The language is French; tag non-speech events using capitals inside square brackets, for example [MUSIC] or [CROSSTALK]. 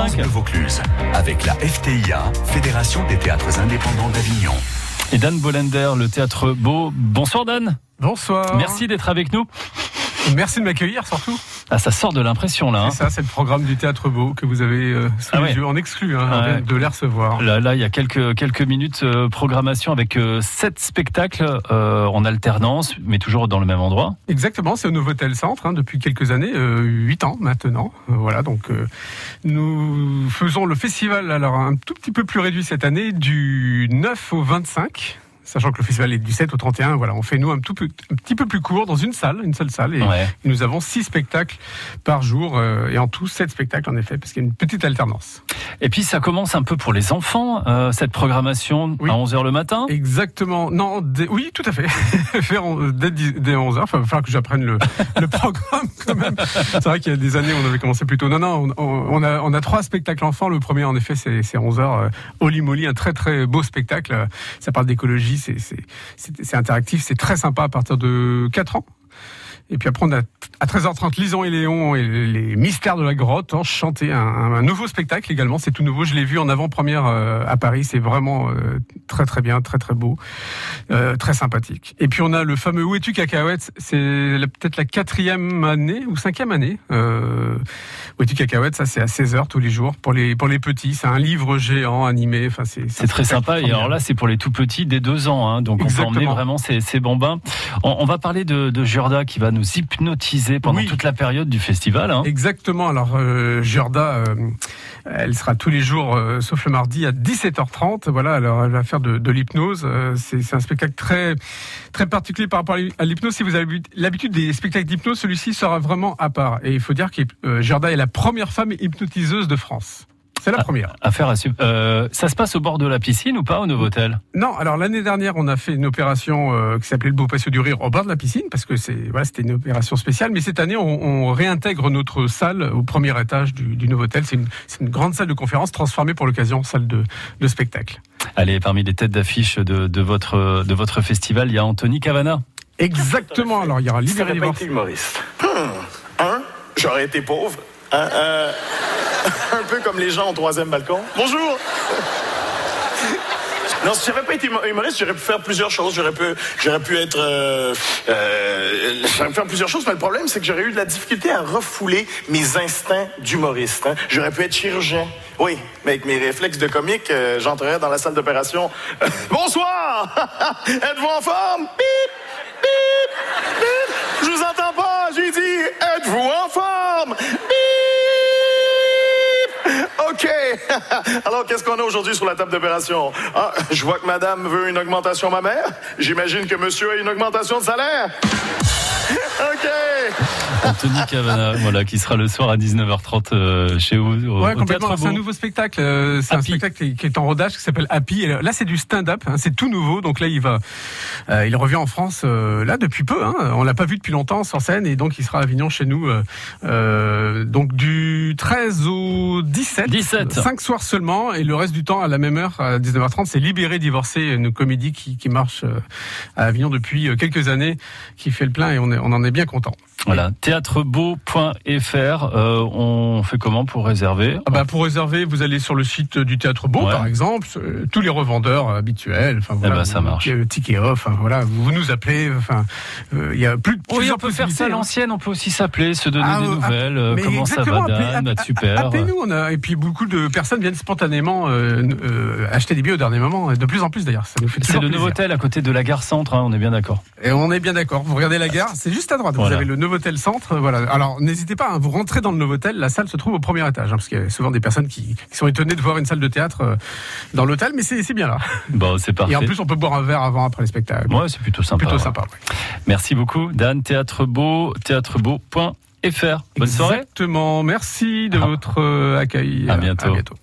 France Vaucluse, avec la FTIA, Fédération des théâtres indépendants d'Avignon. Et Dan Bolender, le théâtre Beau. Bonsoir Dan. Bonsoir. Merci d'être avec nous. Merci de m'accueillir surtout. Ah, ça sort de l'impression là. Hein. C'est ça, c'est le programme du Théâtre Beau que vous avez euh, sous Ah les ouais. yeux en exclu, hein, Ah ouais. de les recevoir. Là, là, il y a quelques quelques minutes euh, programmation avec euh, sept spectacles euh, en alternance, mais toujours dans le même endroit. Exactement, c'est au Novotel Centre hein, depuis quelques années, huit ans maintenant. Voilà, donc nous faisons le festival alors un tout petit peu plus réduit cette année du 9 au 25. Sachant que le festival est du 7 au 31, voilà, on fait nous un, tout peu, un petit peu plus court dans une salle, une seule salle, et Ouais. nous avons six spectacles par jour, euh, et en tout sept spectacles en effet, parce qu'il y a une petite alternance. Et puis ça commence un peu pour les enfants euh, cette programmation Oui. à 11 h le matin? Exactement. Non, dès- oui, tout à fait. [LAUGHS] Dès, 10 dès 11 heures. Enfin, il va falloir que j'apprenne le, le programme [LAUGHS] quand même. C'est vrai qu'il y a des années, on avait commencé plus tôt. Non, non, on, on a, on a trois spectacles enfants. Le premier, en effet, c'est c'est 11 heures. Euh, Oli Molly, un très très beau spectacle. Ça parle d'écologie, c'est interactif, c'est très sympa à partir de 4 ans. Et puis après, on a à 13h30, Lison et Léon et les mystères de la grotte, enchanté, un, un nouveau spectacle également. C'est tout nouveau. Je l'ai vu en avant-première euh, à Paris. C'est vraiment euh, très très bien, très très beau, euh, très sympathique. Et puis on a le fameux Où es-tu cacahuète C'est peut-être la quatrième année ou cinquième année. Euh, Où es-tu cacahuète Ça c'est à 16h tous les jours pour les pour les petits. C'est un livre géant animé. Enfin c'est C'est très sympa. Et alors là, c'est pour les tout petits dès deux ans. Hein, donc on peut emmener vraiment ces, ces bambins. On, on va parler de, de Jurda qui va nous hypnotiser pendant Oui. toute la période du festival. Hein. Exactement. Alors, euh, Jorda, euh, elle sera tous les jours, euh, sauf le mardi, à 17h30. Voilà, alors elle va faire de, de l'hypnose. Euh, c'est un spectacle très, très particulier par rapport à l'hypnose. Si vous avez l'habitude des spectacles d'hypnose, celui-ci sera vraiment à part. Et il faut dire que euh, Jorda est la première femme hypnotiseuse de France. C'est la première. Affaire à su- euh, ça se passe au bord de la piscine ou pas au Novotel Non, alors l'année dernière, on a fait une opération euh, qui s'appelait le Beau Patio du Rire au bord de la piscine, parce que c'est voilà, c'était une opération spéciale. Mais cette année, on, on réintègre notre salle au premier étage du, du Novotel. C'est une, c'est une grande salle de conférence transformée pour l'occasion en salle de, de spectacle. Allez, parmi les têtes d'affiche de, de votre de votre festival, il y a Anthony Cavana. Exactement. Alors il y aura Libéré humoriste. Un, j'aurais été pauvre. Un, euh, [LAUGHS] un peu comme les gens au troisième balcon. Bonjour! Non, si j'avais pas été humo- humoriste, j'aurais pu faire plusieurs choses. J'aurais pu, j'aurais pu être, euh, euh, j'aurais pu faire plusieurs choses. Mais le problème, c'est que j'aurais eu de la difficulté à refouler mes instincts d'humoriste. hein. J'aurais pu être chirurgien. Oui, mais avec mes réflexes de comique, euh, j'entrerais dans la salle d'opération. [LAUGHS] Bonsoir! [LAUGHS] Êtes-vous en forme? Bip! Bip! Bip! Je vous entends OK. [LAUGHS] Alors, qu'est-ce qu'on a aujourd'hui sur la table d'opération? Ah, je vois que madame veut une augmentation mammaire. J'imagine que monsieur a une augmentation de salaire. [LAUGHS] OK. Anthony Cavana, [LAUGHS] voilà, qui sera le soir à 19h30 euh, chez vous au, Ouais, au complètement. C'est un nouveau spectacle. euh, C'est un spectacle qui- qui est en rodage, qui s'appelle Happy. Et là, c'est du stand-up. hein, C'est tout nouveau. Donc là, il va, euh, il revient en France euh, là depuis peu. Hein. On l'a pas vu depuis longtemps sur scène, et donc il sera à Avignon chez nous. euh, euh, donc du 13 au 17. 17. 5 soirs seulement, et le reste du temps à la même heure, à 19h30, c'est Libéré, divorcé, une comédie qui, qui marche euh, à Avignon depuis euh, quelques années, qui fait le plein, et on, est, on en est bien content. Voilà, théâtrebeau.fr. Euh, on fait comment pour réserver Ah bah pour réserver, vous allez sur le site du Théâtre Beau, Ouais. par exemple, euh, tous les revendeurs habituels. Enfin voilà, Eh ben, ça vous- marche. euh, Ticket off. Enfin voilà, vous, nous appelez. Enfin, euh, il y a plus de Oui, on peut faire ça à hein. l'ancienne, on peut aussi s'appeler, se donner Ah, des euh, nouvelles. euh, comment ça va, Dan Super. Appelez-nous, on a et puis beaucoup de personnes viennent spontanément euh, euh, acheter des billets au dernier moment, de plus en plus d'ailleurs. C'est le. Novotel à côté de la gare centre, hein, on est bien d'accord. Et on est bien d'accord. Vous regardez la gare, c'est juste à droite. Voilà. Vous avez le Novotel Centre. Voilà. Alors n'hésitez pas. hein, vous rentrez dans le Novotel. La salle se trouve au premier étage, hein, parce qu'il y a souvent des personnes qui, qui sont étonnées de voir une salle de théâtre euh, dans l'hôtel, mais c'est bien là. Bon, c'est parfait. Et en plus, on peut boire un verre avant, après les spectacles. Ouais, c'est plutôt sympa. Plutôt ouais. sympa. ouais. Merci beaucoup, Dan. Théâtre Beau, théâtrebeau.fr. Bonne soirée. Exactement. Merci de Ah. votre euh, accueil. À bientôt. À bientôt.